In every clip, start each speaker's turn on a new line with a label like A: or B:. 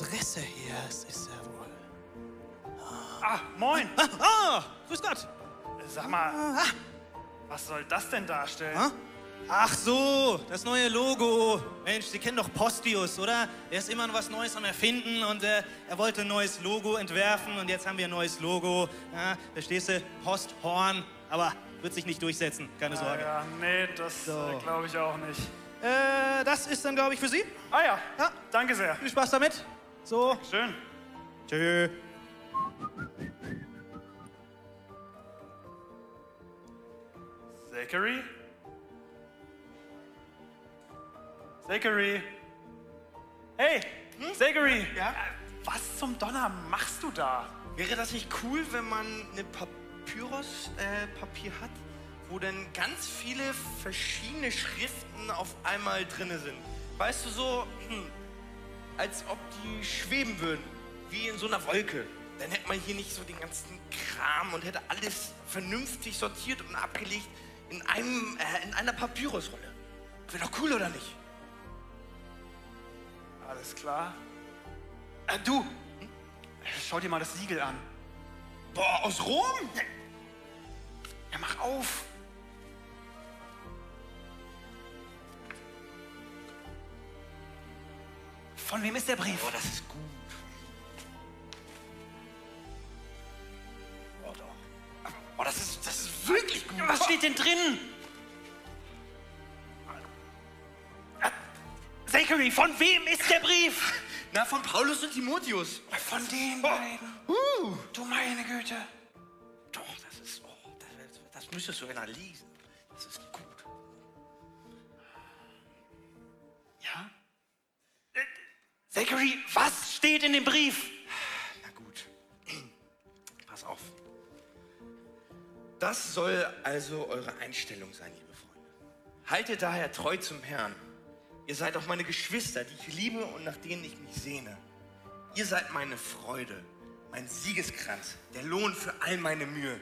A: Adresse hier? Es ist ja wohl.
B: Ah, moin!
A: Ah, ah grüß Gott.
B: Sag mal,
A: Ah,
B: was soll das denn darstellen?
A: ah. Ach so, das neue Logo. Mensch, Sie kennen doch Postius, oder? Er ist immer noch was Neues am Erfinden und äh, er wollte ein neues Logo entwerfen und jetzt haben wir ein neues Logo. Ja, da stehst du Posthorn, aber wird sich nicht durchsetzen, keine
B: Ah,
A: Sorge.
B: ja, nee, das
A: So.
B: glaube ich auch nicht.
A: Äh, das ist dann, glaube ich, für Sie.
B: Ah ja,
A: Ja.
B: danke sehr.
A: Viel Spaß damit. So,
B: Schön.
A: tschö.
B: Zachary? Zachary? Hey, Zachary!
C: Ja?
B: Äh, Was zum Donner machst du da?
C: Wäre das nicht cool, wenn man eine Papyrus-Papier hat, wo dann ganz viele verschiedene Schriften auf einmal drinne sind? Weißt du, so, hm, als ob die schweben würden, wie in so einer Wolke. Dann hätte man hier nicht so den ganzen Kram und hätte alles vernünftig sortiert und abgelegt in, einem, äh, in einer Papyrusrolle. Wäre doch cool, oder nicht?
B: Alles klar. Äh, du! Hm? Schau dir mal das Siegel an.
C: Boah, aus Rom?
B: Ja, mach auf! Von wem ist der Brief?
C: Boah, das ist gut. Oh, doch. Oh, das ist, das ist wirklich gut.
B: Was steht denn drin? Zachary, von wem ist der Brief?
C: Na, von Paulus und Timotheus.
B: Von den beiden.
C: Uh.
B: Du meine Güte.
C: Doch, das ist, oh, das, das müsstest du einer lesen.
B: Zachary, was steht in dem Brief?
C: Na gut. Pass auf. Das soll also eure Einstellung sein, liebe Freunde. Haltet daher treu zum Herrn. Ihr seid auch meine Geschwister, die ich liebe und nach denen ich mich sehne. Ihr seid meine Freude, mein Siegeskranz, der Lohn für all meine Mühe.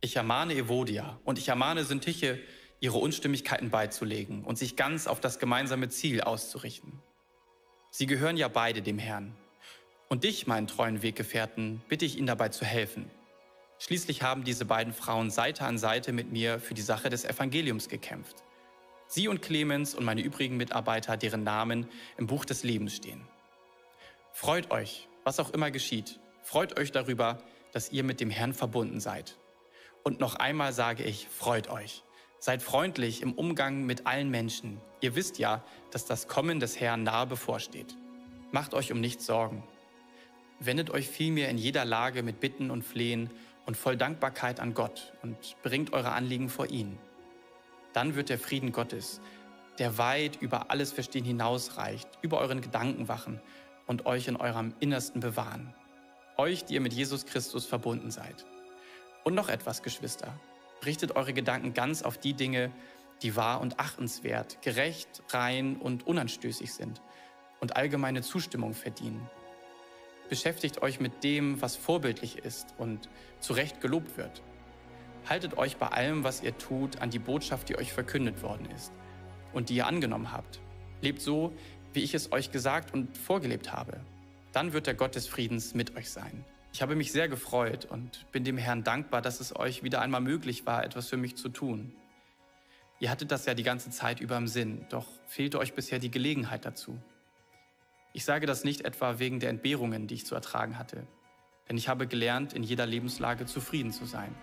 D: Ich ermahne Evodia und ich ermahne Syntyche, ihre Unstimmigkeiten beizulegen und sich ganz auf das gemeinsame Ziel auszurichten. Sie gehören ja beide dem Herrn. Und dich, meinen treuen Weggefährten, bitte ich ihnen dabei zu helfen. Schließlich haben diese beiden Frauen Seite an Seite mit mir für die Sache des Evangeliums gekämpft. Sie und Clemens und meine übrigen Mitarbeiter, deren Namen im Buch des Lebens stehen. Freut euch, was auch immer geschieht. Freut euch darüber, dass ihr mit dem Herrn verbunden seid. Und noch einmal sage ich, freut euch. Seid freundlich im Umgang mit allen Menschen. Ihr wisst ja, dass das Kommen des Herrn nahe bevorsteht. Macht euch um nichts Sorgen. Wendet euch vielmehr in jeder Lage mit Bitten und Flehen und voll Dankbarkeit an Gott und bringt eure Anliegen vor ihn. Dann wird der Frieden Gottes, der weit über alles Verstehen hinausreicht, über euren Gedanken wachen und euch in eurem Innersten bewahren. Euch, die ihr mit Jesus Christus verbunden seid. Und noch etwas, Geschwister. Richtet eure Gedanken ganz auf die Dinge, die wahr und achtenswert, gerecht, rein und unanstößig sind und allgemeine Zustimmung verdienen. Beschäftigt euch mit dem, was vorbildlich ist und zu Recht gelobt wird. Haltet euch bei allem, was ihr tut, an die Botschaft, die euch verkündet worden ist und die ihr angenommen habt. Lebt so, wie ich es euch gesagt und vorgelebt habe. Dann wird der Gott des Friedens mit euch sein. Ich habe mich sehr gefreut und bin dem Herrn dankbar, dass es euch wieder einmal möglich war, etwas für mich zu tun. Ihr hattet das ja die ganze Zeit über im Sinn, doch fehlte euch bisher die Gelegenheit dazu. Ich sage das nicht etwa wegen der Entbehrungen, die ich zu ertragen hatte, denn ich habe gelernt, in jeder Lebenslage zufrieden zu sein.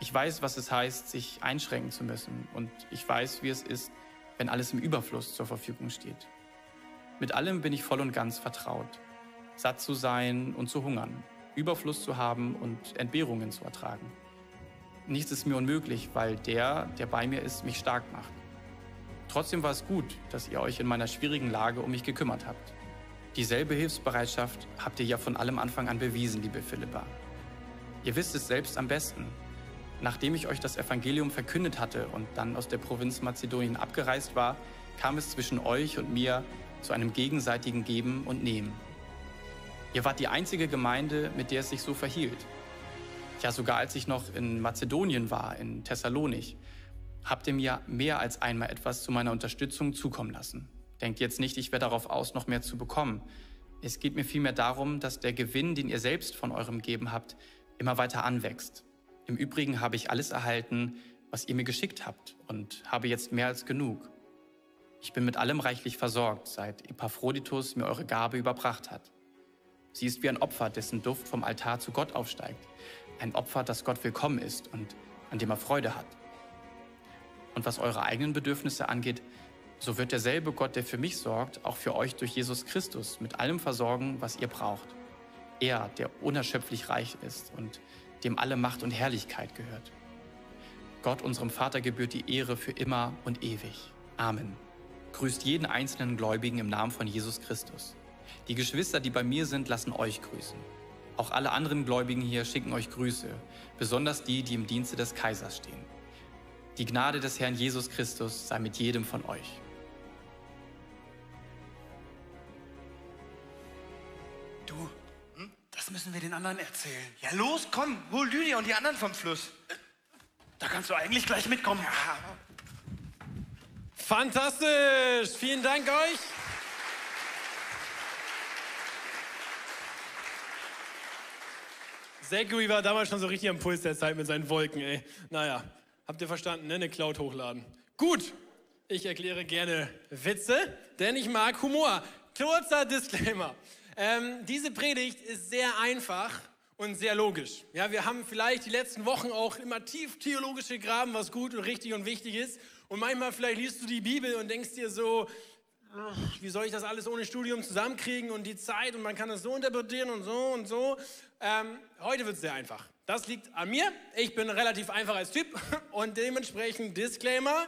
D: Ich weiß, was es heißt, sich einschränken zu müssen und ich weiß, wie es ist, wenn alles im Überfluss zur Verfügung steht. Mit allem bin ich voll und ganz vertraut. Satt zu sein und zu hungern, Überfluss zu haben und Entbehrungen zu Nichts ist mir unmöglich, weil der, der bei mir ist, mich stark macht. Trotzdem war es gut, dass ihr euch in meiner schwierigen Lage um mich gekümmert habt. Dieselbe Hilfsbereitschaft habt ihr ja von allem Anfang an bewiesen, liebe Philippa. Ihr wisst es selbst am besten. Nachdem ich euch das Evangelium verkündet hatte und dann aus der Provinz Mazedonien abgereist war, kam es zwischen euch und mir zu einem gegenseitigen Geben und Nehmen. Ihr wart die einzige Gemeinde, mit der es sich so verhielt. Ja, sogar als ich noch in Mazedonien war, in Thessalonich, habt ihr mir mehr als einmal etwas zu meiner Unterstützung zukommen lassen. Denkt jetzt nicht, ich wäre darauf aus, noch mehr zu bekommen. Es geht mir vielmehr darum, dass der Gewinn, den ihr selbst von eurem Geben habt, immer weiter anwächst. Im Übrigen habe ich alles erhalten, was ihr mir geschickt habt und habe jetzt mehr als genug. Ich bin mit allem reichlich versorgt, seit Epaphroditus mir eure Gabe überbracht hat. Sie ist wie ein Opfer, dessen Duft vom Altar zu Gott aufsteigt. Ein Opfer, das Gott willkommen ist und an dem er Freude hat. Und was eure eigenen Bedürfnisse angeht, so wird derselbe Gott, der für mich sorgt, auch für euch durch Jesus Christus mit allem versorgen, was ihr braucht. Er, der unerschöpflich reich ist und dem alle Macht und Herrlichkeit gehört. Gott, unserem Vater, gebührt die Ehre für immer und ewig. Amen. Grüßt jeden einzelnen Gläubigen im Namen von Jesus Christus. Die Geschwister, die bei mir sind, lassen euch grüßen. Auch alle anderen Gläubigen hier schicken euch Grüße, besonders die, die im Dienste des Kaisers stehen. Die Gnade des Herrn Jesus Christus sei mit jedem von euch.
B: Du, hm? das müssen wir den anderen erzählen.
C: Ja, los, komm, hol Lydia und die anderen vom Fluss.
B: Da kannst du eigentlich gleich mitkommen.
C: Ja,
E: Fantastisch! Vielen Dank euch. Zachary war damals schon so richtig am Puls der Zeit mit seinen Wolken, ey. Naja, habt ihr verstanden, ne? Eine Cloud hochladen. Gut, ich erkläre gerne Witze, denn ich mag Humor. Kurzer Disclaimer. Ähm, diese Predigt ist sehr einfach und sehr logisch. Ja, wir haben vielleicht die letzten Wochen auch immer tief theologische Graben, was gut und richtig und wichtig ist. Und manchmal vielleicht liest du die Bibel und denkst dir so, wie soll ich das alles ohne Studium zusammenkriegen und die Zeit und man kann es so interpretieren und so und so. Ähm, heute wird es sehr einfach. Das liegt an mir. Ich bin relativ einfach als Typ und dementsprechend Disclaimer,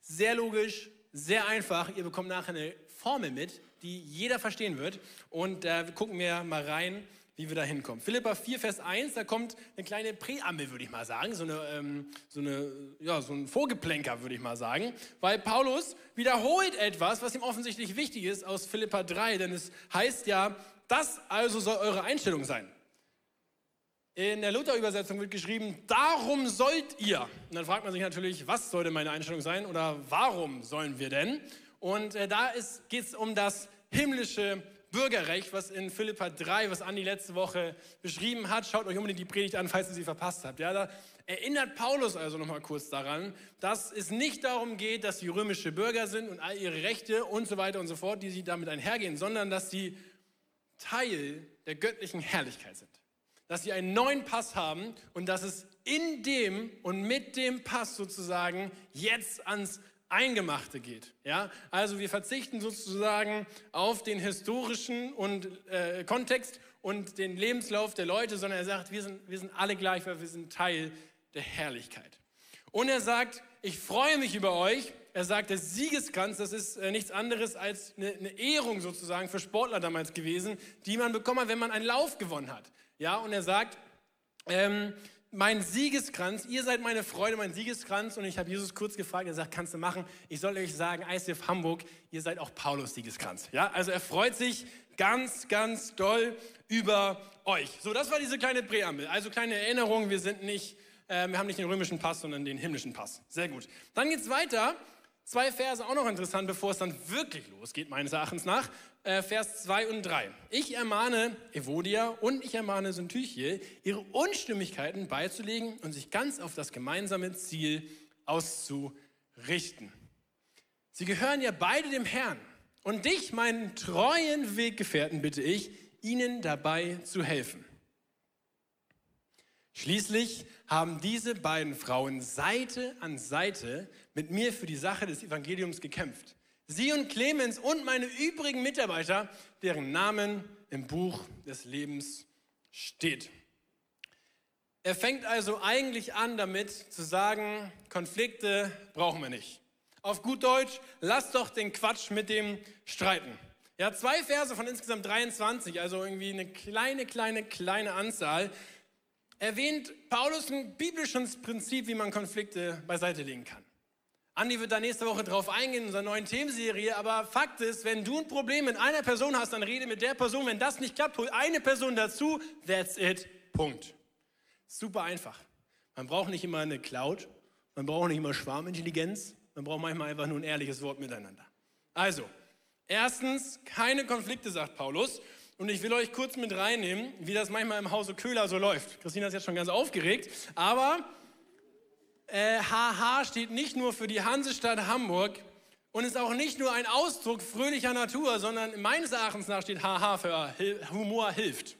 E: sehr logisch, sehr einfach. Ihr bekommt nachher eine Formel mit, die jeder verstehen wird und äh, gucken wir mal rein, wie wir da hinkommen. Philippa 4, Vers 1, da kommt eine kleine Präambel, würde ich mal sagen, so, eine, ähm, so, eine, ja, so ein Vorgeplänker, würde ich mal sagen, weil Paulus wiederholt etwas, was ihm offensichtlich wichtig ist aus Philippa 3, denn es heißt ja, das also soll eure Einstellung sein. In der Luther-Übersetzung wird geschrieben, darum sollt ihr. Und dann fragt man sich natürlich, was sollte meine Einstellung sein oder warum sollen wir denn? Und äh, da geht es um das himmlische Bürgerrecht, was in Philippa 3, was Andi letzte Woche beschrieben hat. Schaut euch unbedingt die Predigt an, falls ihr sie verpasst habt. Ja, da erinnert Paulus also nochmal kurz daran, dass es nicht darum geht, dass sie römische Bürger sind und all ihre Rechte und so weiter und so fort, die sie damit einhergehen, sondern dass sie Teil der göttlichen Herrlichkeit sind. Dass sie einen neuen Pass haben und dass es in dem und mit dem Pass sozusagen jetzt ans Eingemachte geht. Ja? Also wir verzichten sozusagen auf den historischen und, äh, Kontext und den Lebenslauf der Leute, sondern er sagt, wir sind, wir sind alle gleich, weil wir sind Teil der Herrlichkeit. Und er sagt, ich freue mich über euch. Er sagt, der Siegeskranz, das ist äh, nichts anderes als eine, eine Ehrung sozusagen für Sportler damals gewesen, die man bekommen hat, wenn man einen Lauf gewonnen hat. Ja, und er sagt, ähm, mein Siegeskranz, ihr seid meine Freude, mein Siegeskranz. Und ich habe Jesus kurz gefragt, er sagt, kannst du machen? Ich soll euch sagen, ICF Hamburg, ihr seid auch Paulus Siegeskranz. Ja, also er freut sich ganz, ganz doll über euch. So, das war diese kleine Präambel. Also kleine Erinnerung, wir sind nicht, äh, wir haben nicht den römischen Pass, sondern den himmlischen Pass. Sehr gut. Dann geht's weiter. Zwei Verse auch noch interessant, bevor es dann wirklich losgeht, meines Erachtens nach. Äh, Vers 2 und 3. Ich ermahne Evodia und ich ermahne Syntyche, ihre Unstimmigkeiten beizulegen und sich ganz auf das gemeinsame Ziel auszurichten. Sie gehören ja beide dem Herrn. Und dich, meinen treuen Weggefährten, bitte ich, ihnen dabei zu helfen. Schließlich haben diese beiden Frauen Seite an Seite mit mir für die Sache des Evangeliums gekämpft. Sie und Clemens und meine übrigen Mitarbeiter, deren Namen im Buch des Lebens steht. Er fängt also eigentlich an damit zu sagen, Konflikte brauchen wir nicht. Auf gut Deutsch, lass doch den Quatsch mit dem streiten. Ja, zwei Verse von insgesamt 23, also irgendwie eine kleine, kleine, kleine Anzahl, erwähnt Paulus ein biblisches Prinzip, wie man Konflikte beiseite legen kann. Andi wird da nächste Woche drauf eingehen in unserer neuen Themenserie, aber Fakt ist, wenn du ein Problem mit einer Person hast, dann rede mit der Person. Wenn das nicht klappt, hol eine Person dazu. That's it. Punkt. Super einfach. Man braucht nicht immer eine Cloud, man braucht nicht immer Schwarmintelligenz, man braucht manchmal einfach nur ein ehrliches Wort miteinander. Also, erstens, keine Konflikte, sagt Paulus. Und ich will euch kurz mit reinnehmen, wie das manchmal im Hause Köhler so läuft. Christina ist jetzt schon ganz aufgeregt, aber äh, HH steht nicht nur für die Hansestadt Hamburg und ist auch nicht nur ein Ausdruck fröhlicher Natur, sondern meines Erachtens nach steht HH für Humor hilft.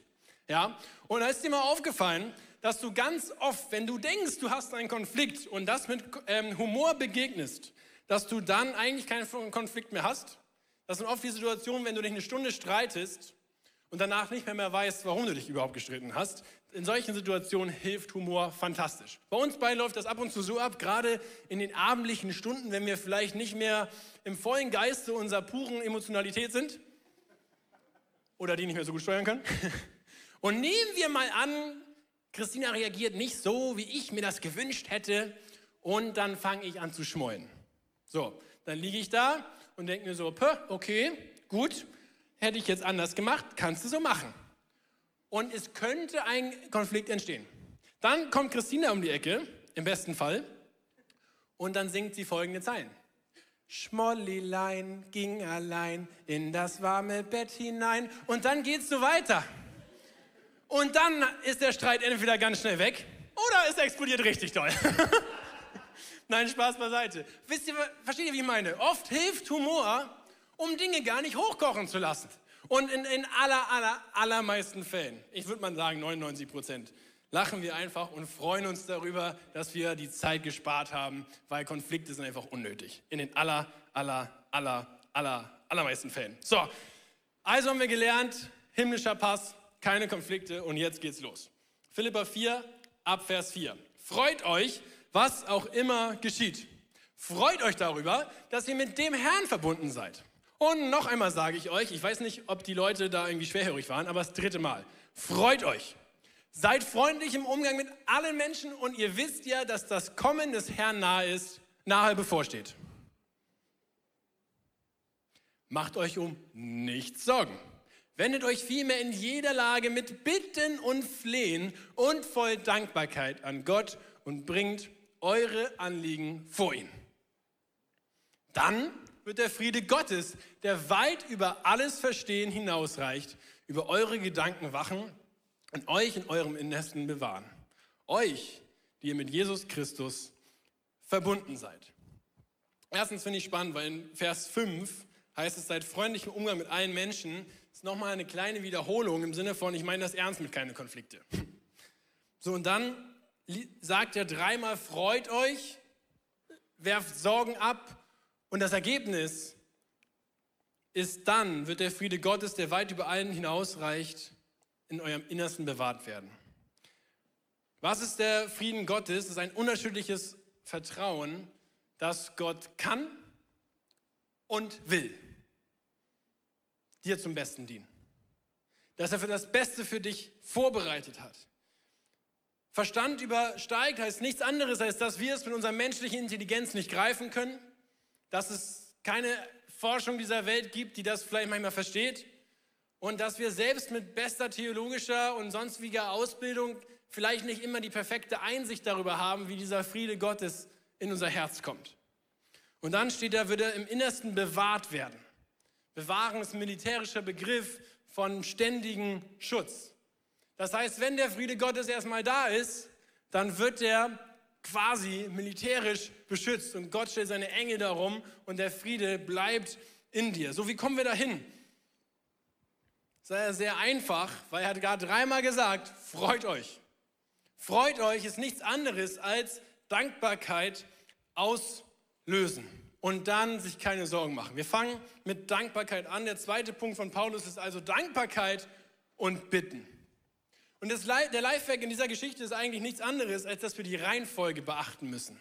E: Ja? Und da ist dir mal aufgefallen, dass du ganz oft, wenn du denkst, du hast einen Konflikt und das mit ähm, Humor begegnest, dass du dann eigentlich keinen Konflikt mehr hast. Das sind oft die Situationen, wenn du dich eine Stunde streitest und danach nicht mehr, mehr weißt, warum du dich überhaupt gestritten hast. In solchen Situationen hilft Humor fantastisch. Bei uns beiden läuft das ab und zu so ab, gerade in den abendlichen Stunden, wenn wir vielleicht nicht mehr im vollen Geiste unserer puren Emotionalität sind oder die nicht mehr so gut steuern können. Und nehmen wir mal an, Christina reagiert nicht so, wie ich mir das gewünscht hätte. Und dann fange ich an zu schmollen. So, dann liege ich da und denke mir so, okay, gut, hätte ich jetzt anders gemacht, kannst du so machen. Und es könnte ein Konflikt entstehen. Dann kommt Christina um die Ecke, im besten Fall, und dann singt sie folgende Zeilen. Schmollilein ging allein in das warme Bett hinein und dann geht's so weiter. Und dann ist der Streit entweder ganz schnell weg oder es explodiert richtig doll. Nein, Spaß beiseite. Wisst ihr, versteht ihr, wie ich meine? Oft hilft Humor, um Dinge gar nicht hochkochen zu lassen. Und in, in aller, aller, allermeisten Fällen, ich würde mal sagen 99 Prozent, lachen wir einfach und freuen uns darüber, dass wir die Zeit gespart haben, weil Konflikte sind einfach unnötig. In den aller, aller, aller, aller, allermeisten Fällen. So, also haben wir gelernt, himmlischer Pass, keine Konflikte und jetzt geht's los. Philippa 4, Abvers 4. Freut euch, was auch immer geschieht. Freut euch darüber, dass ihr mit dem Herrn verbunden seid. Und noch einmal sage ich euch, ich weiß nicht, ob die Leute da irgendwie schwerhörig waren, aber das dritte Mal. Freut euch. Seid freundlich im Umgang mit allen Menschen und ihr wisst ja, dass das Kommen des Herrn nahe ist, nahe bevorsteht. Macht euch um nichts Sorgen. Wendet euch vielmehr in jeder Lage mit Bitten und Flehen und voll Dankbarkeit an Gott und bringt eure Anliegen vor ihn. Dann wird der Friede Gottes, der weit über alles Verstehen hinausreicht, über eure Gedanken wachen und euch in eurem Innersten bewahren. Euch, die ihr mit Jesus Christus verbunden seid. Erstens finde ich spannend, weil in Vers 5 heißt es, seid freundlich im Umgang mit allen Menschen, nochmal eine kleine Wiederholung im Sinne von, ich meine das ernst mit keine Konflikte. So, und dann sagt er dreimal, freut euch, werft Sorgen ab und das Ergebnis ist dann, wird der Friede Gottes, der weit über allen hinausreicht, in eurem Innersten bewahrt werden. Was ist der Frieden Gottes? Das ist ein unerschütterliches Vertrauen, dass Gott kann und will dir zum Besten dienen. Dass er für das Beste für dich vorbereitet hat. Verstand übersteigt heißt nichts anderes, als dass wir es mit unserer menschlichen Intelligenz nicht greifen können, dass es keine Forschung dieser Welt gibt, die das vielleicht manchmal versteht und dass wir selbst mit bester theologischer und sonstiger Ausbildung vielleicht nicht immer die perfekte Einsicht darüber haben, wie dieser Friede Gottes in unser Herz kommt. Und dann steht da, würde im Innersten bewahrt werden. Bewahren ist ein militärischer Begriff von ständigem Schutz. Das heißt, wenn der Friede Gottes erstmal da ist, dann wird er quasi militärisch beschützt und Gott stellt seine Engel darum und der Friede bleibt in dir. So, wie kommen wir dahin? Sei sehr einfach, weil er hat gerade dreimal gesagt, freut euch. Freut euch ist nichts anderes als Dankbarkeit auslösen und dann sich keine Sorgen machen. Wir fangen mit Dankbarkeit an. Der zweite Punkt von Paulus ist also Dankbarkeit und Bitten. Und das, der Lifehack in dieser Geschichte ist eigentlich nichts anderes, als dass wir die Reihenfolge beachten müssen.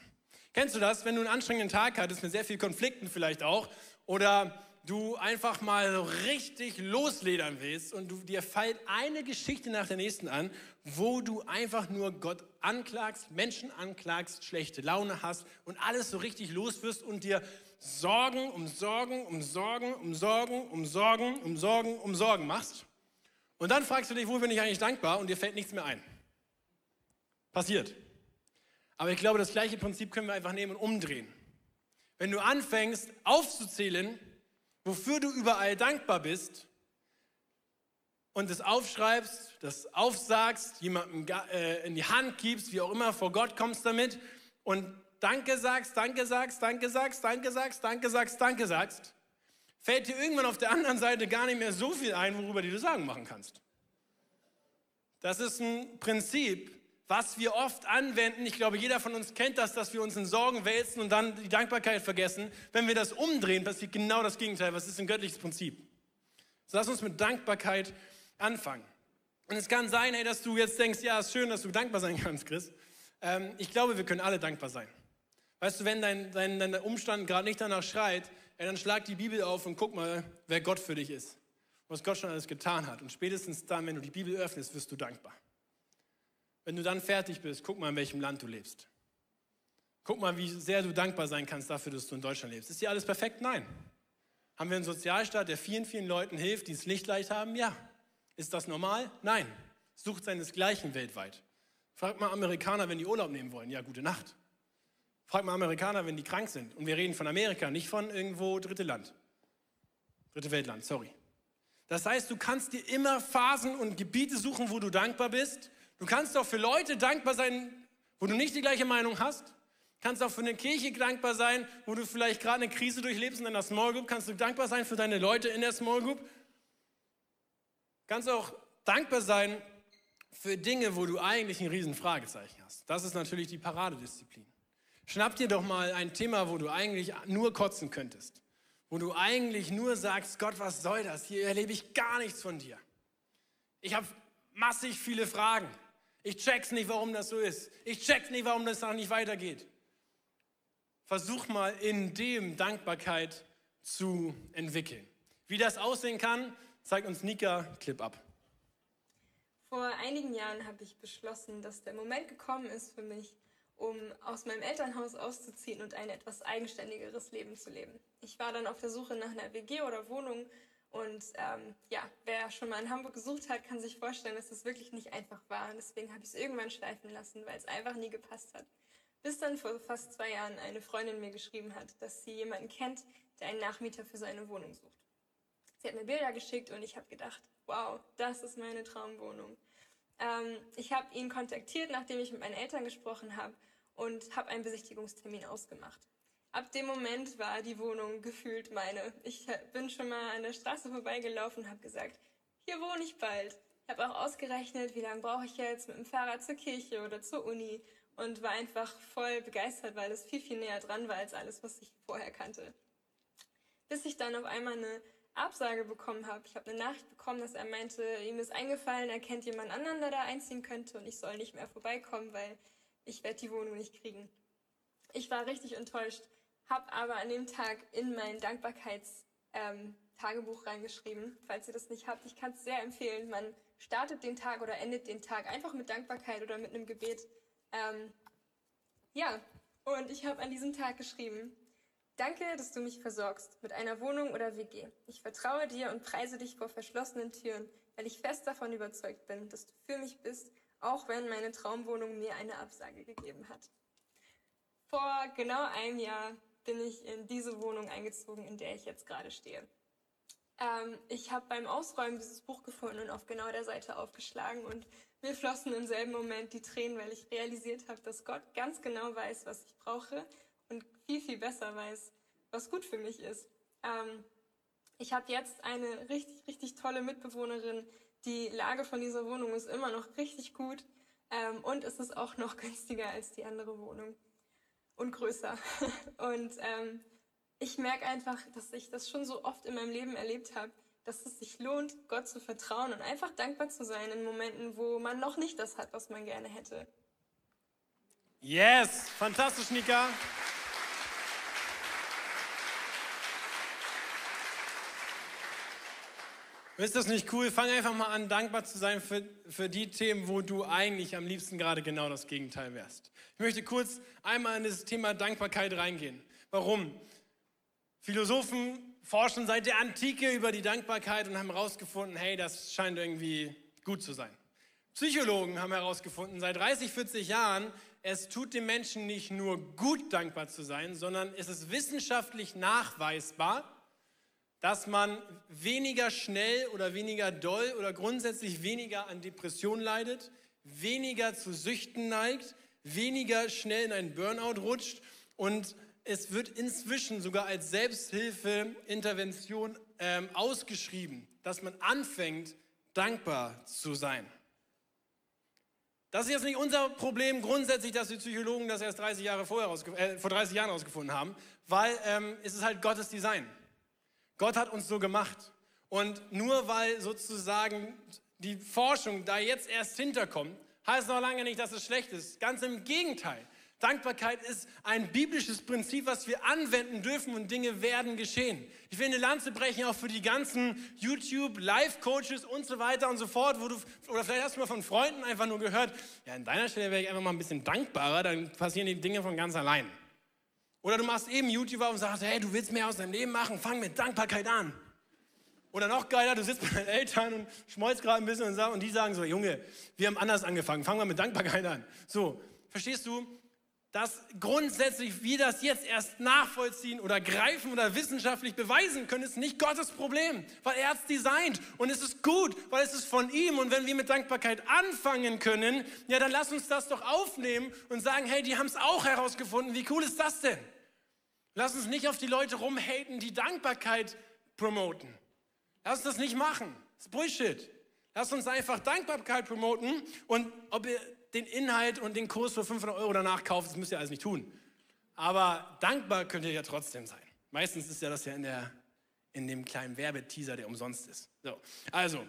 E: Kennst du das, wenn du einen anstrengenden Tag hattest mit sehr vielen Konflikten vielleicht auch oder du einfach mal so richtig losledern willst und du, dir fällt eine Geschichte nach der nächsten an, wo du einfach nur Gott anklagst, Menschen anklagst, schlechte Laune hast und alles so richtig los wirst und dir Sorgen um Sorgen um Sorgen um Sorgen um Sorgen um Sorgen um Sorgen machst. Und dann fragst du dich, wo bin ich eigentlich dankbar und dir fällt nichts mehr ein. Passiert. Aber ich glaube, das gleiche Prinzip können wir einfach nehmen und umdrehen. Wenn du anfängst aufzuzählen, wofür du überall dankbar bist und es aufschreibst, das aufsagst, jemandem äh, in die Hand gibst, wie auch immer, vor Gott kommst damit und Danke sagst, Danke sagst, Danke sagst, Danke sagst, Danke sagst, Danke sagst, fällt dir irgendwann auf der anderen Seite gar nicht mehr so viel ein, worüber du Sagen machen kannst. Das ist ein Prinzip, was wir oft anwenden. Ich glaube, jeder von uns kennt das, dass wir uns in Sorgen wälzen und dann die Dankbarkeit vergessen. Wenn wir das umdrehen, passiert genau das Gegenteil. Was ist ein göttliches Prinzip? So lass uns mit Dankbarkeit anfangen. Und es kann sein, hey, dass du jetzt denkst, ja, ist schön, dass du dankbar sein kannst, Chris. Ähm, ich glaube, wir können alle dankbar sein. Weißt du, wenn dein, dein, dein Umstand gerade nicht danach schreit, ey, dann schlag die Bibel auf und guck mal, wer Gott für dich ist. Was Gott schon alles getan hat. Und spätestens dann, wenn du die Bibel öffnest, wirst du dankbar. Wenn du dann fertig bist, guck mal, in welchem Land du lebst. Guck mal, wie sehr du dankbar sein kannst dafür, dass du in Deutschland lebst. Ist hier alles perfekt? Nein. Haben wir einen Sozialstaat, der vielen, vielen Leuten hilft, die es nicht leicht haben? Ja. Ist das normal? Nein. Sucht seinesgleichen weltweit. Fragt mal Amerikaner, wenn die Urlaub nehmen wollen. Ja, gute Nacht. Fragt mal Amerikaner, wenn die krank sind. Und wir reden von Amerika, nicht von irgendwo dritte Land. Dritte Weltland, sorry. Das heißt, du kannst dir immer Phasen und Gebiete suchen, wo du dankbar bist Du kannst auch für Leute dankbar sein, wo du nicht die gleiche Meinung hast. Du kannst auch für eine Kirche dankbar sein, wo du vielleicht gerade eine Krise durchlebst in deiner Small Group. Kannst du dankbar sein für deine Leute in der Small Group. Du kannst auch dankbar sein für Dinge, wo du eigentlich ein riesen Fragezeichen hast. Das ist natürlich die Paradedisziplin. Schnapp dir doch mal ein Thema, wo du eigentlich nur kotzen könntest. Wo du eigentlich nur sagst, Gott, was soll das? Hier erlebe ich gar nichts von dir. Ich habe massig viele Fragen. Ich check's nicht, warum das so ist. Ich check's nicht, warum das noch nicht weitergeht. Versuch mal in dem Dankbarkeit zu entwickeln. Wie das aussehen kann, zeigt uns Nika Clip ab.
F: Vor einigen Jahren habe ich beschlossen, dass der Moment gekommen ist für mich, um aus meinem Elternhaus auszuziehen und ein etwas eigenständigeres Leben zu leben. Ich war dann auf der Suche nach einer WG oder Wohnung und ähm, ja, wer schon mal in Hamburg gesucht hat, kann sich vorstellen, dass es wirklich nicht einfach war. Und deswegen habe ich es irgendwann schleifen lassen, weil es einfach nie gepasst hat. Bis dann vor fast zwei Jahren eine Freundin mir geschrieben hat, dass sie jemanden kennt, der einen Nachmieter für seine Wohnung sucht. Sie hat mir Bilder geschickt und ich habe gedacht, wow, das ist meine Traumwohnung. Ähm, ich habe ihn kontaktiert, nachdem ich mit meinen Eltern gesprochen habe und habe einen Besichtigungstermin ausgemacht. Ab dem Moment war die Wohnung gefühlt meine. Ich bin schon mal an der Straße vorbeigelaufen und habe gesagt, hier wohne ich bald. Ich habe auch ausgerechnet, wie lange brauche ich jetzt mit dem Fahrrad zur Kirche oder zur Uni und war einfach voll begeistert, weil es viel, viel näher dran war als alles, was ich vorher kannte. Bis ich dann auf einmal eine Absage bekommen habe. Ich habe eine Nachricht bekommen, dass er meinte, ihm ist eingefallen, er kennt jemand anderen, der da einziehen könnte und ich soll nicht mehr vorbeikommen, weil ich werde die Wohnung nicht kriegen. Ich war richtig enttäuscht habe aber an dem Tag in mein Dankbarkeitstagebuch ähm, reingeschrieben. Falls ihr das nicht habt, ich kann es sehr empfehlen. Man startet den Tag oder endet den Tag einfach mit Dankbarkeit oder mit einem Gebet. Ähm, ja, und ich habe an diesem Tag geschrieben, Danke, dass du mich versorgst mit einer Wohnung oder WG. Ich vertraue dir und preise dich vor verschlossenen Türen, weil ich fest davon überzeugt bin, dass du für mich bist, auch wenn meine Traumwohnung mir eine Absage gegeben hat. Vor genau einem Jahr bin ich in diese Wohnung eingezogen, in der ich jetzt gerade stehe. Ähm, ich habe beim Ausräumen dieses Buch gefunden und auf genau der Seite aufgeschlagen und mir flossen im selben Moment die Tränen, weil ich realisiert habe, dass Gott ganz genau weiß, was ich brauche viel, viel besser weiß, was gut für mich ist. Ähm, ich habe jetzt eine richtig, richtig tolle Mitbewohnerin. Die Lage von dieser Wohnung ist immer noch richtig gut ähm, und es ist auch noch günstiger als die andere Wohnung und größer. Und ähm, ich merke einfach, dass ich das schon so oft in meinem Leben erlebt habe, dass es sich lohnt, Gott zu vertrauen und einfach dankbar zu sein in Momenten, wo man noch nicht das hat, was man gerne hätte.
E: Yes, fantastisch, Nika. Ist das nicht cool? Fang einfach mal an, dankbar zu sein für, für die Themen, wo du eigentlich am liebsten gerade genau das Gegenteil wärst. Ich möchte kurz einmal in das Thema Dankbarkeit reingehen. Warum? Philosophen forschen seit der Antike über die Dankbarkeit und haben herausgefunden, hey, das scheint irgendwie gut zu sein. Psychologen haben herausgefunden, seit 30, 40 Jahren, es tut dem Menschen nicht nur gut dankbar zu sein, sondern es ist wissenschaftlich nachweisbar, dass man weniger schnell oder weniger doll oder grundsätzlich weniger an Depressionen leidet, weniger zu Süchten neigt, weniger schnell in einen Burnout rutscht und es wird inzwischen sogar als Selbsthilfeintervention ähm, ausgeschrieben, dass man anfängt, dankbar zu sein. Das ist jetzt nicht unser Problem grundsätzlich, dass die Psychologen das erst 30 Jahre vorher äh, vor 30 Jahren herausgefunden haben, weil ähm, es ist halt Gottes Design. Gott hat uns so gemacht. Und nur weil sozusagen die Forschung da jetzt erst hinterkommt, heißt noch lange nicht, dass es schlecht ist. Ganz im Gegenteil. Dankbarkeit ist ein biblisches Prinzip, was wir anwenden dürfen und Dinge werden geschehen. Ich will eine Lanze brechen auch für die ganzen YouTube, Life-Coaches und so weiter und so fort, wo du, oder vielleicht hast du mal von Freunden einfach nur gehört, ja, an deiner Stelle wäre ich einfach mal ein bisschen dankbarer, dann passieren die Dinge von ganz allein. Oder du machst eben YouTuber und sagst, hey, du willst mehr aus deinem Leben machen, fang mit Dankbarkeit an. Oder noch geiler, du sitzt bei deinen Eltern und schmolzt gerade ein bisschen und, die sagen so, Junge, wir haben anders angefangen, fang mal mit Dankbarkeit an. So, verstehst du? dass grundsätzlich wir das jetzt erst nachvollziehen oder greifen oder wissenschaftlich beweisen können, ist nicht Gottes Problem, weil er es designt und es ist gut, weil es ist von ihm und wenn wir mit Dankbarkeit anfangen können, ja, dann lass uns das doch aufnehmen und sagen, hey, die haben es auch herausgefunden, wie cool ist das denn? Lass uns nicht auf die Leute rumhaten, die Dankbarkeit promoten. Lass uns das nicht machen. Das ist Bullshit. Lass uns einfach Dankbarkeit promoten und ob ihr den Inhalt und den Kurs für 500 Euro danach kauft, das müsst ihr alles nicht tun. Aber dankbar könnt ihr ja trotzdem sein. Meistens ist ja das ja in, der, in dem kleinen Werbeteaser, der umsonst ist. So, also,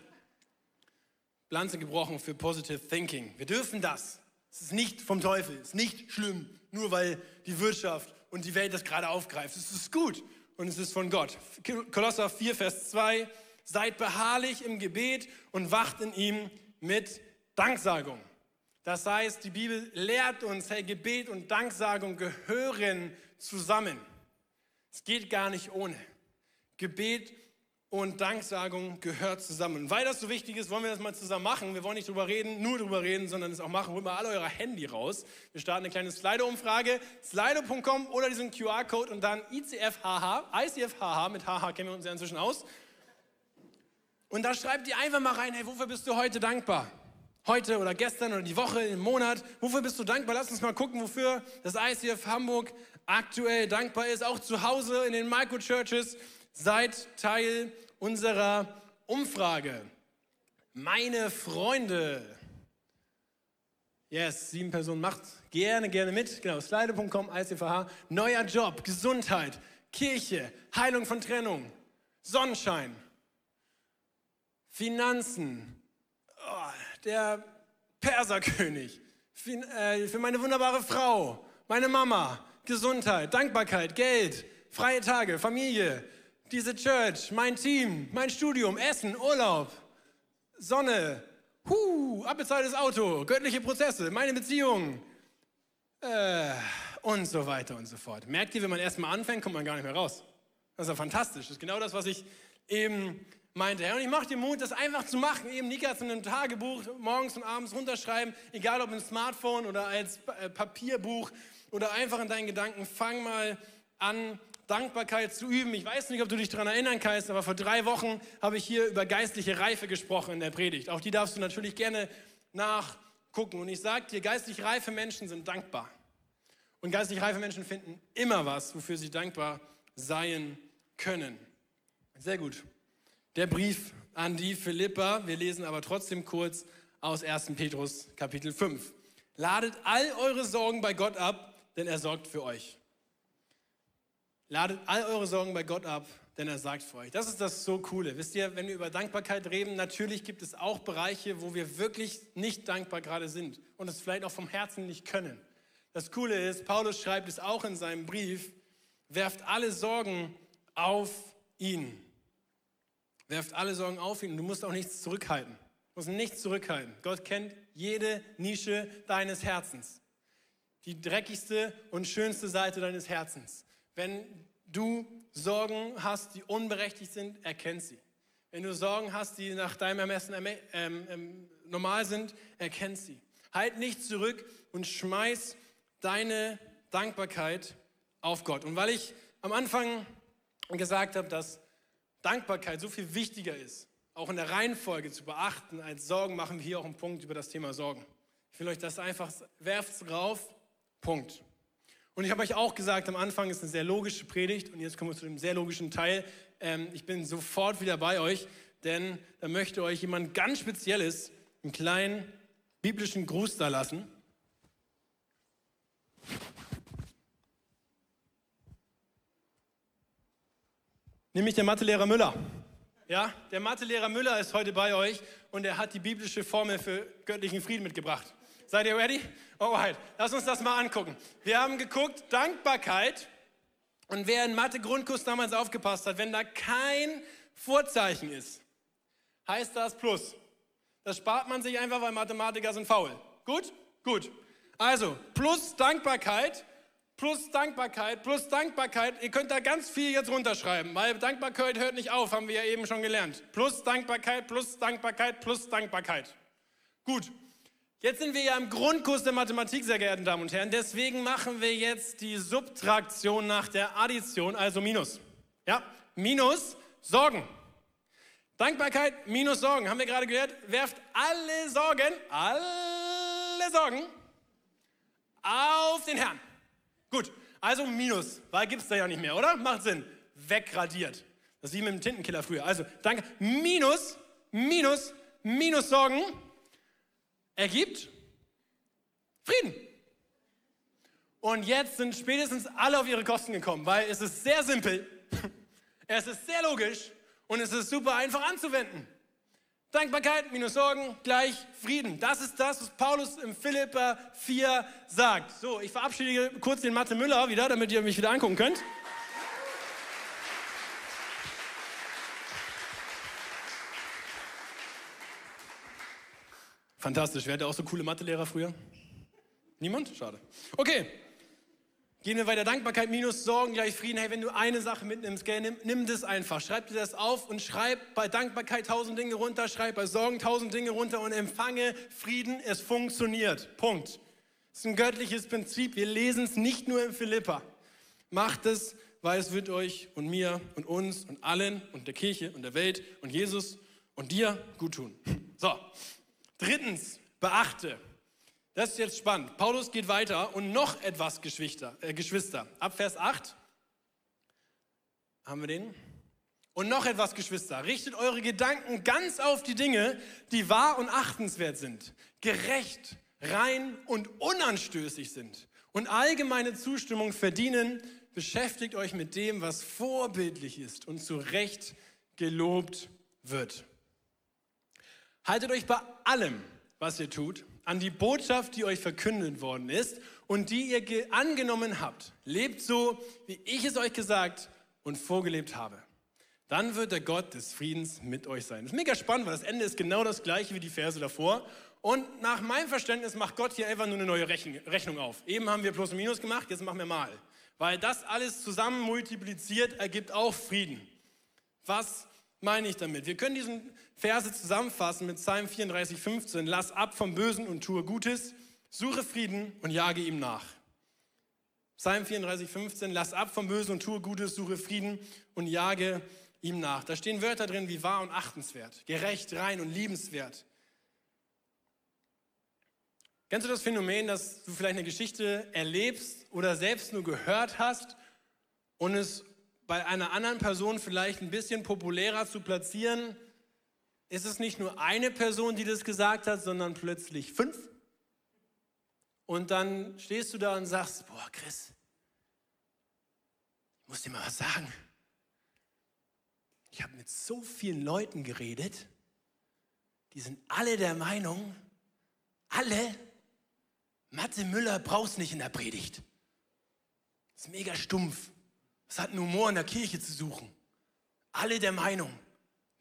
E: Lanze gebrochen für Positive Thinking. Wir dürfen das. Es ist nicht vom Teufel, es ist nicht schlimm, nur weil die Wirtschaft und die Welt das gerade aufgreift. Es ist gut und es ist von Gott. Kolosser 4, Vers 2. Seid beharrlich im Gebet und wacht in ihm mit Danksagung. Das heißt, die Bibel lehrt uns, hey, Gebet und Danksagung gehören zusammen. Es geht gar nicht ohne. Gebet und Danksagung gehört zusammen. Weil das so wichtig ist, wollen wir das mal zusammen machen. Wir wollen nicht drüber reden, nur drüber reden, sondern es auch machen. Holt mal alle eure Handy raus. Wir starten eine kleine Slido-Umfrage. Slido.com oder diesen QR-Code und dann ICFHH, ICFHH, mit HH kennen wir uns ja inzwischen aus. Und da schreibt ihr einfach mal rein, hey, wofür bist du heute dankbar? heute oder gestern oder die Woche, im Monat. Wofür bist du dankbar? Lass uns mal gucken, wofür das ICF Hamburg aktuell dankbar ist. Auch zu Hause in den Microchurches. Seid Teil unserer Umfrage. Meine Freunde. Yes, sieben Personen macht gerne, gerne mit. Genau, slide.com, ICFH. Neuer Job, Gesundheit, Kirche, Heilung von Trennung, Sonnenschein, Finanzen, der Perserkönig, äh, für meine wunderbare Frau, meine Mama, Gesundheit, Dankbarkeit, Geld, freie Tage, Familie, diese Church, mein Team, mein Studium, Essen, Urlaub, Sonne, huh, abbezahltes Auto, göttliche Prozesse, meine Beziehung äh, und so weiter und so fort. Merkt ihr, wenn man erstmal anfängt, kommt man gar nicht mehr raus. Das ist ja fantastisch. Das ist genau das, was ich eben meinte. Und ich mache dir Mut, das einfach zu machen. Eben Nika hat so ein Tagebuch morgens und abends runterschreiben, egal ob im Smartphone oder als äh, Papierbuch oder einfach in deinen Gedanken. Fang mal an, Dankbarkeit zu üben. Ich weiß nicht, ob du dich daran erinnern kannst, aber vor drei Wochen habe ich hier über geistliche Reife gesprochen in der Predigt. Auch die darfst du natürlich gerne nachgucken. Und ich sage dir, geistlich reife Menschen sind dankbar. Und geistlich reife Menschen finden immer was, wofür sie dankbar sein können. Sehr gut der Brief an die Philippa. Wir lesen aber trotzdem kurz aus 1. Petrus Kapitel 5. Ladet all eure Sorgen bei Gott ab, denn er sorgt für euch. Ladet all eure Sorgen bei Gott ab, denn er sagt für euch. Das ist das so Coole. Wisst ihr, wenn wir über Dankbarkeit reden, natürlich gibt es auch Bereiche, wo wir wirklich nicht dankbar gerade sind und es vielleicht auch vom Herzen nicht können. Das Coole ist, Paulus schreibt es auch in seinem Brief, werft alle Sorgen auf ihn. Werft alle Sorgen auf ihn du musst auch nichts zurückhalten. Du musst nichts zurückhalten. Gott kennt jede Nische deines Herzens. Die dreckigste und schönste Seite deines Herzens. Wenn du Sorgen hast, die unberechtigt sind, erkennt sie. Wenn du Sorgen hast, die nach deinem Ermessen ähm, ähm, normal sind, erkennt sie. Halt nicht zurück und schmeiß deine Dankbarkeit auf Gott. Und weil ich am Anfang gesagt habe, dass Dankbarkeit so viel wichtiger ist, auch in der Reihenfolge zu beachten als Sorgen, machen wir hier auch einen Punkt über das Thema Sorgen. Ich will euch das einfach, werft drauf, Punkt. Und ich habe euch auch gesagt, am Anfang ist eine sehr logische Predigt und jetzt kommen wir zu dem sehr logischen Teil. Ähm, ich bin sofort wieder bei euch, denn da möchte euch jemand ganz Spezielles einen kleinen biblischen Gruß da lassen. Nämlich der Mathelehrer Müller. Ja, der Mathelehrer Müller ist heute bei euch und er hat die biblische Formel für göttlichen Frieden mitgebracht. Seid ihr ready? Alright, lass uns das mal angucken. Wir haben geguckt, Dankbarkeit. Und wer in Mathe-Grundkurs damals aufgepasst hat, wenn da kein Vorzeichen ist, heißt das Plus. Das spart man sich einfach, weil Mathematiker sind faul. Gut? Gut. Also, plus Dankbarkeit plus Dankbarkeit, plus Dankbarkeit. Ihr könnt da ganz viel jetzt runterschreiben, weil Dankbarkeit hört nicht auf, haben wir ja eben schon gelernt. Plus Dankbarkeit, plus Dankbarkeit, plus Dankbarkeit. Gut. Jetzt sind wir ja im Grundkurs der Mathematik, sehr geehrten Damen und Herren. Deswegen machen wir jetzt die Subtraktion nach der Addition, also Minus. Ja, Minus Sorgen. Dankbarkeit minus Sorgen. Haben wir gerade gehört? Werft alle Sorgen, alle Sorgen auf den Herrn. Gut, also Minus, weil gibt es da ja nicht mehr, oder? Macht Sinn. Wegradiert. Das ist wie mit dem Tintenkiller früher. Also, danke. Minus, Minus, Minus Sorgen ergibt Frieden. Und jetzt sind spätestens alle auf ihre Kosten gekommen, weil es ist sehr simpel, es ist sehr logisch und es ist super einfach anzuwenden. Dankbarkeit minus Sorgen gleich Frieden. Das ist das, was Paulus im Philippa 4 sagt. So, ich verabschiede kurz den Mathe Müller wieder, damit ihr mich wieder angucken könnt. Fantastisch. Wer hatte auch so coole Mathelehrer früher? Niemand? Schade. Okay. Gehen wir weiter. Dankbarkeit minus Sorgen gleich Frieden. Hey, wenn du eine Sache mitnimmst, gell, nimm, nimm das einfach. Schreib dir das auf und schreib bei Dankbarkeit tausend Dinge runter, schreib bei Sorgen tausend Dinge runter und empfange Frieden. Es funktioniert. Punkt. Das ist ein göttliches Prinzip. Wir lesen es nicht nur im Philippa. Macht es, weil es wird euch und mir und uns und allen und der Kirche und der Welt und Jesus und dir gut tun. So. Drittens, beachte, das ist jetzt spannend. Paulus geht weiter und noch etwas, Geschwister. Äh, Geschwister. Ab Vers 8 haben wir den. Und noch etwas, Geschwister. Richtet eure Gedanken ganz auf die Dinge, die wahr und achtenswert sind, gerecht, rein und unanstößig sind und allgemeine Zustimmung verdienen. Beschäftigt euch mit dem, was vorbildlich ist und zu Recht gelobt wird. Haltet euch bei allem, was ihr tut, an die Botschaft, die euch verkündet worden ist und die ihr angenommen habt. Lebt so, wie ich es euch gesagt und vorgelebt habe. Dann wird der Gott des Friedens mit euch sein. Das ist mega spannend, weil das Ende ist genau das gleiche wie die Verse davor. Und nach meinem Verständnis macht Gott hier einfach nur eine neue Rechnung auf. Eben haben wir Plus und Minus gemacht, jetzt machen wir Mal. Weil das alles zusammen multipliziert ergibt auch Frieden. Was meine ich damit? Wir können diesen Verse zusammenfassen mit Psalm 34, 15. Lass ab vom Bösen und tue Gutes, suche Frieden und jage ihm nach. Psalm 34, 15. Lass ab vom Bösen und tue Gutes, suche Frieden und jage ihm nach. Da stehen Wörter drin wie wahr und achtenswert, gerecht, rein und liebenswert. Kennst du das Phänomen, dass du vielleicht eine Geschichte erlebst oder selbst nur gehört hast und es bei einer anderen Person vielleicht ein bisschen populärer zu platzieren, ist es nicht nur eine Person, die das gesagt hat, sondern plötzlich fünf. Und dann stehst du da und sagst, boah, Chris, ich muss dir mal was sagen. Ich habe mit so vielen Leuten geredet, die sind alle der Meinung, alle, Mathe Müller brauchst nicht in der Predigt. Das ist mega stumpf. Es hat einen Humor in der Kirche zu suchen. Alle der Meinung,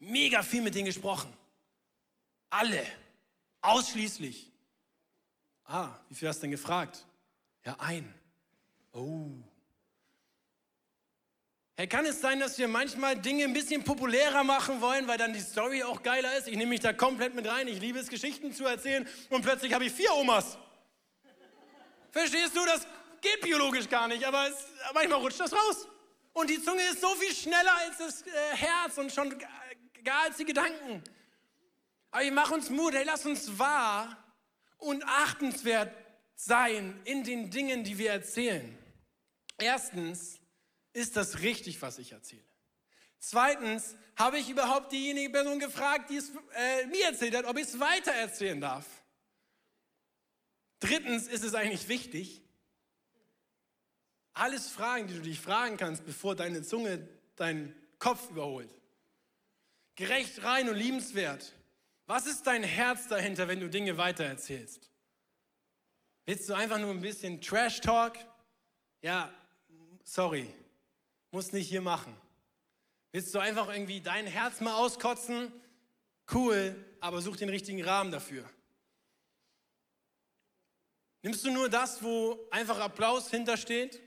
E: mega viel mit denen gesprochen. Alle. Ausschließlich. Ah, wie viel hast du denn gefragt? Ja, ein. Oh. Hey, kann es sein, dass wir manchmal Dinge ein bisschen populärer machen wollen, weil dann die Story auch geiler ist? Ich nehme mich da komplett mit rein. Ich liebe es, Geschichten zu erzählen und plötzlich habe ich vier Omas. Verstehst du? Das geht biologisch gar nicht, aber es, manchmal rutscht das raus. Und die Zunge ist so viel schneller als das äh, Herz und schon gar als die Gedanken. Aber ich mache uns Mut, hey, lass uns wahr und achtenswert sein in den Dingen, die wir erzählen. Erstens, ist das richtig, was ich erzähle? Zweitens, habe ich überhaupt diejenige Person gefragt, die es äh, mir erzählt hat, ob ich es weitererzählen darf? Drittens, ist es eigentlich wichtig? Alles Fragen, die du dich fragen kannst, bevor deine Zunge deinen Kopf überholt. Gerecht, rein und liebenswert. Was ist dein Herz dahinter, wenn du Dinge weitererzählst? Willst du einfach nur ein bisschen Trash Talk? Ja, sorry, muss nicht hier machen. Willst du einfach irgendwie dein Herz mal auskotzen? Cool, aber such den richtigen Rahmen dafür. Nimmst du nur das, wo einfach Applaus hintersteht?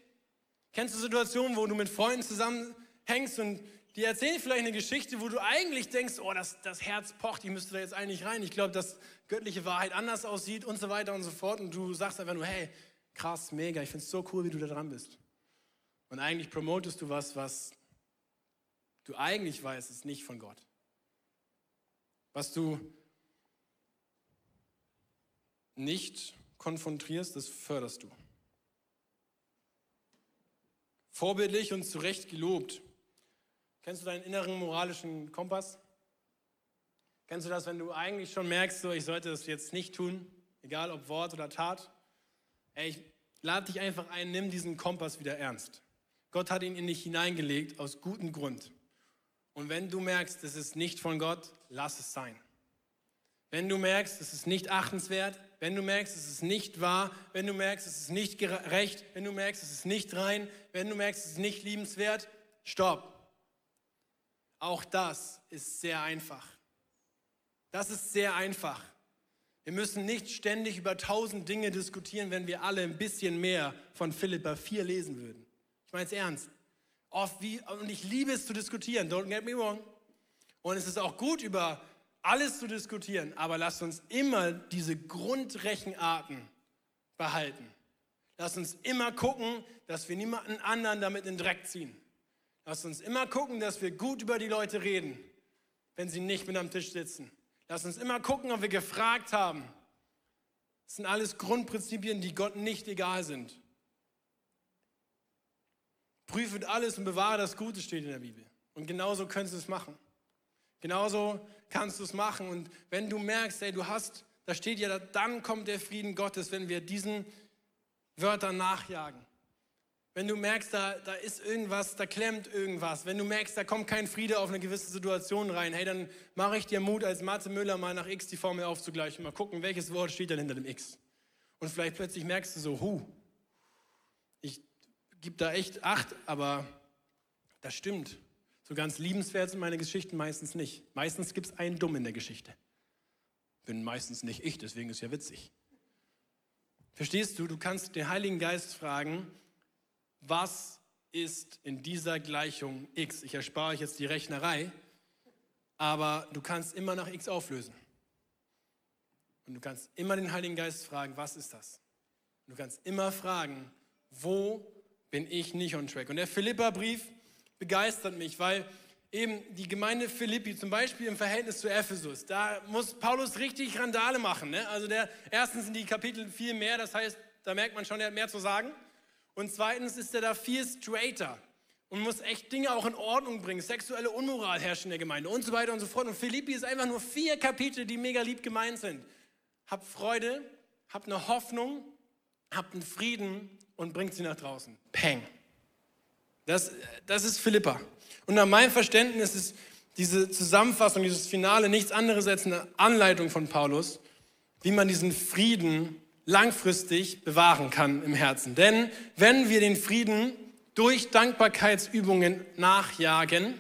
E: Kennst du Situationen, wo du mit Freunden zusammenhängst und die erzählen vielleicht eine Geschichte, wo du eigentlich denkst, oh, das, das Herz pocht, ich müsste da jetzt eigentlich rein. Ich glaube, dass göttliche Wahrheit anders aussieht und so weiter und so fort. Und du sagst einfach nur, hey, krass, mega, ich finde es so cool, wie du da dran bist. Und eigentlich promotest du was, was du eigentlich weißt, ist nicht von Gott. Was du nicht konfrontierst, das förderst du. Vorbildlich und zu Recht gelobt. Kennst du deinen inneren moralischen Kompass? Kennst du das, wenn du eigentlich schon merkst, so, ich sollte das jetzt nicht tun, egal ob Wort oder Tat? Ey, ich lade dich einfach ein, nimm diesen Kompass wieder ernst. Gott hat ihn in dich hineingelegt aus gutem Grund. Und wenn du merkst, es ist nicht von Gott, lass es sein. Wenn du merkst, es ist nicht achtenswert, wenn du merkst, es ist nicht wahr, wenn du merkst, es ist nicht gerecht, wenn du merkst, es ist nicht rein, wenn du merkst, es ist nicht liebenswert, stopp. Auch das ist sehr einfach. Das ist sehr einfach. Wir müssen nicht ständig über tausend Dinge diskutieren, wenn wir alle ein bisschen mehr von Philippa 4 lesen würden. Ich meine es ernst. Oft wie, und ich liebe es zu diskutieren, don't get me wrong. Und es ist auch gut, über alles zu diskutieren, aber lasst uns immer diese Grundrechenarten behalten. Lasst uns immer gucken, dass wir niemanden anderen damit in den Dreck ziehen. Lasst uns immer gucken, dass wir gut über die Leute reden, wenn sie nicht mit am Tisch sitzen. Lasst uns immer gucken, ob wir gefragt haben. Das sind alles Grundprinzipien, die Gott nicht egal sind. Prüfet alles und bewahre das Gute, steht in der Bibel. Und genauso kannst du es machen. Genauso kannst du es machen. Und wenn du merkst, ey, du hast, da steht ja, dann kommt der Frieden Gottes, wenn wir diesen Wörtern nachjagen. Wenn du merkst, da, da ist irgendwas, da klemmt irgendwas. Wenn du merkst, da kommt kein Friede auf eine gewisse Situation rein, hey, dann mache ich dir Mut, als Mathe Müller mal nach X die Formel aufzugleichen. Mal gucken, welches Wort steht denn hinter dem X. Und vielleicht plötzlich merkst du so, hu, gebe da echt Acht, aber das stimmt. So ganz liebenswert sind meine Geschichten meistens nicht. Meistens gibt es einen Dumm in der Geschichte. Bin meistens nicht ich, deswegen ist ja witzig. Verstehst du? Du kannst den Heiligen Geist fragen, was ist in dieser Gleichung x? Ich erspare euch jetzt die Rechnerei, aber du kannst immer nach x auflösen. Und du kannst immer den Heiligen Geist fragen, was ist das? Und du kannst immer fragen, wo bin ich nicht on track. Und der Philippa-Brief begeistert mich, weil eben die Gemeinde Philippi, zum Beispiel im Verhältnis zu Ephesus, da muss Paulus richtig Randale machen. Ne? Also der, erstens sind die Kapitel viel mehr, das heißt, da merkt man schon, er hat mehr zu sagen. Und zweitens ist er da viel straighter und muss echt Dinge auch in Ordnung bringen. Sexuelle Unmoral herrscht in der Gemeinde und so weiter und so fort. Und Philippi ist einfach nur vier Kapitel, die mega lieb gemeint sind. Habt Freude, habt eine Hoffnung, habt einen Frieden und bringt sie nach draußen. Peng. Das, das ist Philippa. Und nach meinem Verständnis ist diese Zusammenfassung, dieses Finale nichts anderes als eine Anleitung von Paulus, wie man diesen Frieden langfristig bewahren kann im Herzen. Denn wenn wir den Frieden durch Dankbarkeitsübungen nachjagen,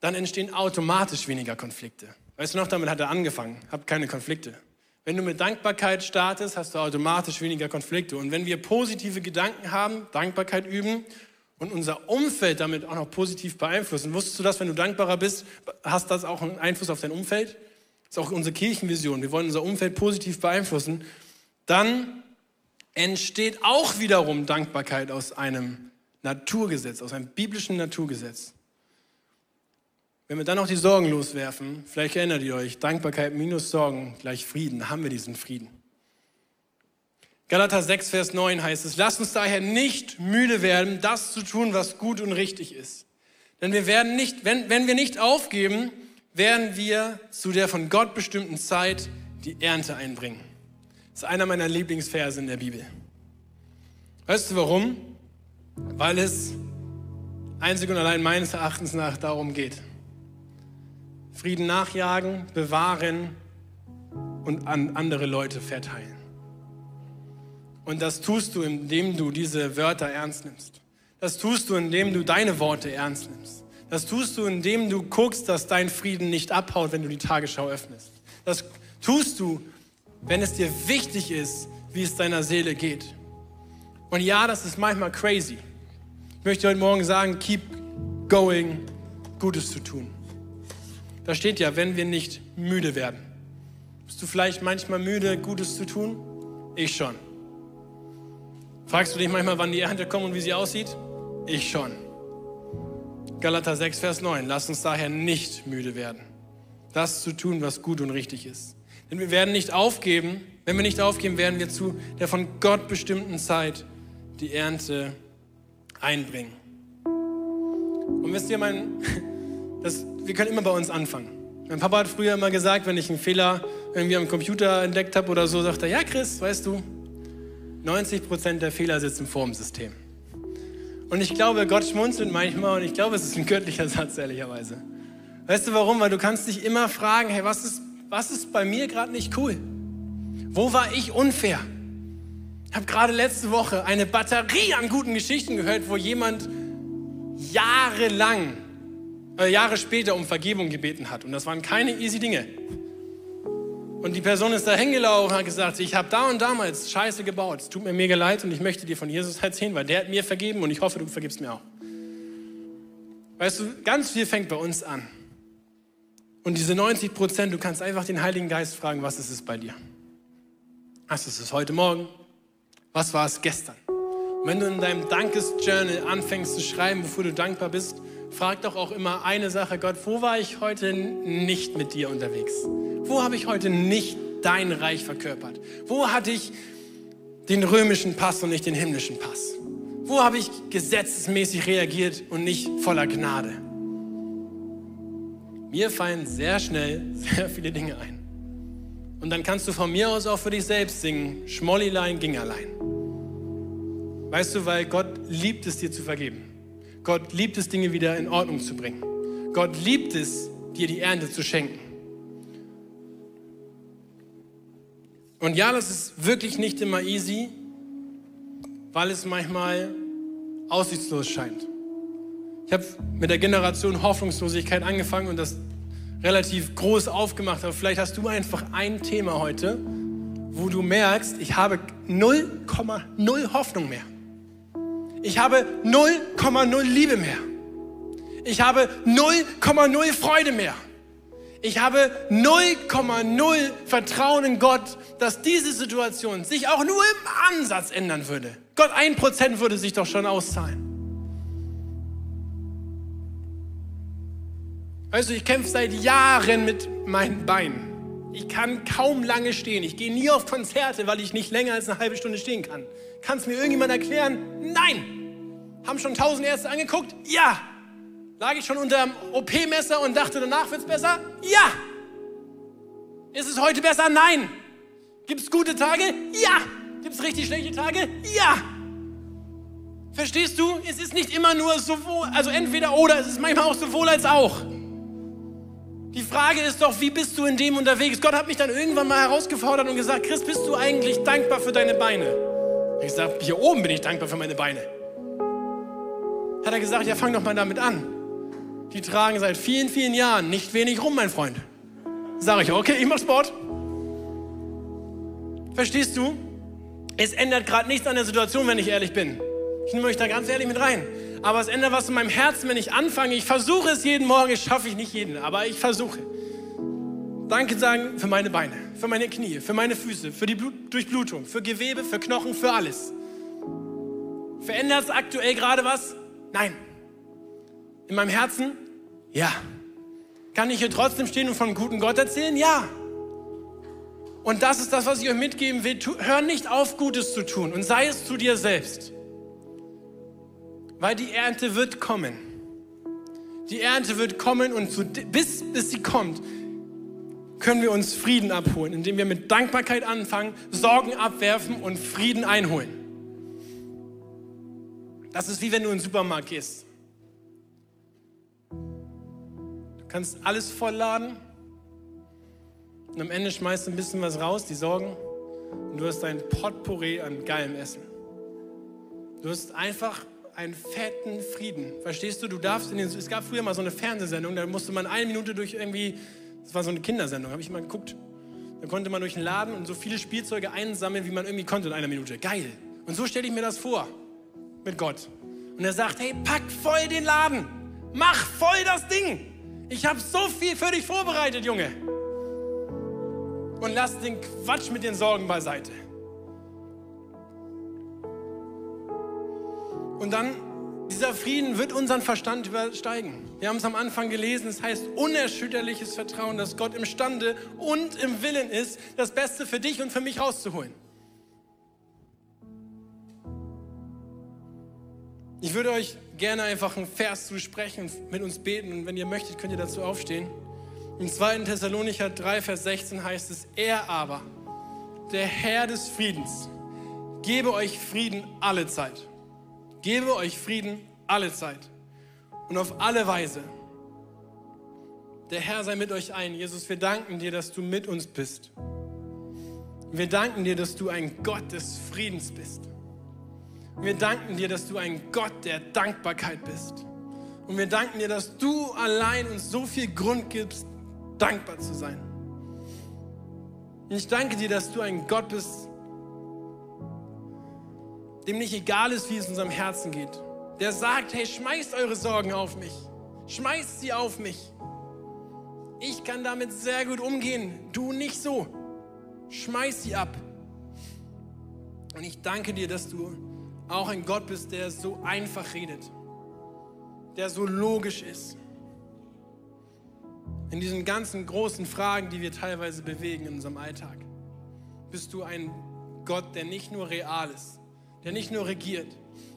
E: dann entstehen automatisch weniger Konflikte. Weißt du noch, damit hat er angefangen, hab keine Konflikte. Wenn du mit Dankbarkeit startest, hast du automatisch weniger Konflikte. Und wenn wir positive Gedanken haben, Dankbarkeit üben und unser Umfeld damit auch noch positiv beeinflussen, wusstest du das, wenn du dankbarer bist, hast das auch einen Einfluss auf dein Umfeld? Das ist auch unsere Kirchenvision. Wir wollen unser Umfeld positiv beeinflussen. Dann entsteht auch wiederum Dankbarkeit aus einem Naturgesetz, aus einem biblischen Naturgesetz. Wenn wir dann noch die Sorgen loswerfen, vielleicht erinnert ihr euch, Dankbarkeit minus Sorgen gleich Frieden, haben wir diesen Frieden. Galater 6, Vers 9 heißt es, lasst uns daher nicht müde werden, das zu tun, was gut und richtig ist. Denn wir werden nicht, wenn, wenn wir nicht aufgeben, werden wir zu der von Gott bestimmten Zeit die Ernte einbringen. Das ist einer meiner Lieblingsverse in der Bibel. Weißt du warum? Weil es einzig und allein meines Erachtens nach darum geht. Frieden nachjagen, bewahren und an andere Leute verteilen. Und das tust du, indem du diese Wörter ernst nimmst. Das tust du, indem du deine Worte ernst nimmst. Das tust du, indem du guckst, dass dein Frieden nicht abhaut, wenn du die Tagesschau öffnest. Das tust du, wenn es dir wichtig ist, wie es deiner Seele geht. Und ja, das ist manchmal crazy. Ich möchte heute Morgen sagen, keep going, Gutes zu tun. Da steht ja, wenn wir nicht müde werden. Bist du vielleicht manchmal müde, Gutes zu tun? Ich schon. Fragst du dich manchmal, wann die Ernte kommt und wie sie aussieht? Ich schon. Galater 6, Vers 9. Lass uns daher nicht müde werden, das zu tun, was gut und richtig ist. Denn wir werden nicht aufgeben. Wenn wir nicht aufgeben, werden wir zu der von Gott bestimmten Zeit die Ernte einbringen. Und wisst ihr, mein, das, wir können immer bei uns anfangen. Mein Papa hat früher immer gesagt, wenn ich einen Fehler irgendwie am Computer entdeckt habe oder so, sagt er, ja Chris, weißt du, 90 Prozent der Fehler sitzen vor dem System. Und ich glaube, Gott schmunzelt manchmal und ich glaube, es ist ein göttlicher Satz, ehrlicherweise. Weißt du warum? Weil du kannst dich immer fragen, hey, was ist, was ist bei mir gerade nicht cool? Wo war ich unfair? Ich habe gerade letzte Woche eine Batterie an guten Geschichten gehört, wo jemand jahrelang äh, Jahre später um Vergebung gebeten hat. Und das waren keine easy Dinge. Und die Person ist da hingelaufen und hat gesagt, ich habe da und damals Scheiße gebaut. Es tut mir mega leid und ich möchte dir von Jesus erzählen, weil der hat mir vergeben und ich hoffe, du vergibst mir auch. Weißt du, ganz viel fängt bei uns an. Und diese 90 Prozent, du kannst einfach den Heiligen Geist fragen, was ist es bei dir? Was ist es heute Morgen? Was war es gestern? Und wenn du in deinem Dankesjournal anfängst zu schreiben, wofür du dankbar bist, frag doch auch immer eine Sache, Gott, wo war ich heute nicht mit dir unterwegs? Wo habe ich heute nicht dein Reich verkörpert? Wo hatte ich den römischen Pass und nicht den himmlischen Pass? Wo habe ich gesetzesmäßig reagiert und nicht voller Gnade? Mir fallen sehr schnell sehr viele Dinge ein. Und dann kannst du von mir aus auch für dich selbst singen, Schmollilein ging allein. Weißt du, weil Gott liebt es dir zu vergeben. Gott liebt es, Dinge wieder in Ordnung zu bringen. Gott liebt es, dir die Ernte zu schenken. Und ja, das ist wirklich nicht immer easy, weil es manchmal aussichtslos scheint. Ich habe mit der Generation Hoffnungslosigkeit angefangen und das relativ groß aufgemacht. Aber vielleicht hast du einfach ein Thema heute, wo du merkst, ich habe 0,0 Hoffnung mehr. Ich habe 0,0 Liebe mehr. Ich habe 0,0 Freude mehr. Ich habe 0,0 Vertrauen in Gott, dass diese Situation sich auch nur im Ansatz ändern würde. Gott, ein Prozent würde sich doch schon auszahlen. Weißt du, ich kämpfe seit Jahren mit meinen Beinen. Ich kann kaum lange stehen. Ich gehe nie auf Konzerte, weil ich nicht länger als eine halbe Stunde stehen kann. Kann es mir irgendjemand erklären? Nein. Haben schon tausend Ärzte angeguckt? Ja. Lag ich schon unter dem OP-Messer und dachte, danach wird es besser? Ja. Ist es heute besser? Nein. Gibt es gute Tage? Ja. Gibt es richtig schlechte Tage? Ja. Verstehst du? Es ist nicht immer nur sowohl, also entweder oder, es ist manchmal auch sowohl als auch. Die Frage ist doch, wie bist du in dem unterwegs? Gott hat mich dann irgendwann mal herausgefordert und gesagt, Chris, bist du eigentlich dankbar für deine Beine? Ich sage, hier oben bin ich dankbar für meine Beine. Hat er gesagt, ja, fang doch mal damit an. die tragen seit vielen, vielen Jahren nicht wenig rum, mein Freund. Sag ich, okay, ich mach Sport. Verstehst du? Es ändert gerade nichts an der Situation, wenn ich ehrlich bin. Ich nehme euch da ganz ehrlich mit rein. Aber es ändert was in meinem Herzen, wenn ich anfange. Ich versuche es jeden Morgen, schaffe ich nicht jeden, aber ich versuche. Danke sagen für meine Beine, für meine Knie, für meine Füße, für die Blut Durchblutung, für Gewebe, für Knochen, für alles. Verändert es aktuell gerade was? Nein. In meinem Herzen? Ja. Kann ich hier trotzdem stehen und von einem guten Gott erzählen? Ja. Und das ist das, was ich euch mitgeben will. Hör nicht auf, Gutes zu tun und sei es zu dir selbst. Weil die Ernte wird kommen. Die Ernte wird kommen und zu, bis, bis sie kommt, können wir uns Frieden abholen, indem wir mit Dankbarkeit anfangen, Sorgen abwerfen und Frieden einholen. Das ist wie wenn du in den Supermarkt gehst. Du kannst alles vollladen und am Ende schmeißt du ein bisschen was raus, die Sorgen, und du hast ein Potpourri an geilem Essen. Du hast einfach einen fetten Frieden. Verstehst du? Du darfst in den, es gab früher mal so eine Fernsehsendung, da musste man eine Minute durch irgendwie, das war so eine Kindersendung, habe ich mal geguckt. Da konnte man durch den Laden und so viele Spielzeuge einsammeln, wie man irgendwie konnte in einer Minute. Geil. Und so stelle ich mir das vor mit Gott. Und er sagt, hey, pack voll den Laden. Mach voll das Ding. Ich habe so viel für dich vorbereitet, Junge. Und lass den Quatsch mit den Sorgen beiseite. Und dann, dieser Frieden wird unseren Verstand übersteigen. Wir haben es am Anfang gelesen, es heißt unerschütterliches Vertrauen, dass Gott imstande und im Willen ist, das Beste für dich und für mich rauszuholen. Ich würde euch gerne einfach einen Vers zusprechen mit uns beten. Und wenn ihr möchtet, könnt ihr dazu aufstehen. Im 2. Thessalonicher 3, Vers 16 heißt es, er aber, der Herr des Friedens, gebe euch Frieden alle Zeit gebe euch Frieden alle Zeit und auf alle Weise. Der Herr sei mit euch ein. Jesus, wir danken dir, dass du mit uns bist. Wir danken dir, dass du ein Gott des Friedens bist. Wir danken dir, dass du ein Gott der Dankbarkeit bist. Und wir danken dir, dass du allein uns so viel Grund gibst, dankbar zu sein. Und ich danke dir, dass du ein Gott bist, dem nicht egal ist, wie es unserem Herzen geht. Der sagt, hey, schmeißt eure Sorgen auf mich. Schmeißt sie auf mich. Ich kann damit sehr gut umgehen. Du nicht so. Schmeiß sie ab. Und ich danke dir, dass du auch ein Gott bist, der so einfach redet. Der so logisch ist. In diesen ganzen großen Fragen, die wir teilweise bewegen in unserem Alltag, bist du ein Gott, der nicht nur real ist, der nicht nur regiert,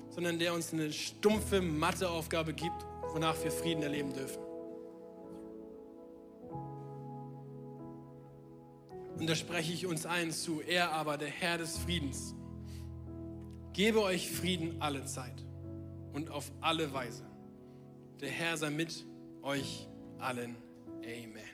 E: sondern der uns eine stumpfe Matheaufgabe gibt, wonach wir Frieden erleben dürfen. Und da spreche ich uns ein zu, er aber, der Herr des Friedens, gebe euch Frieden alle Zeit und auf alle Weise. Der Herr sei mit euch allen. Amen.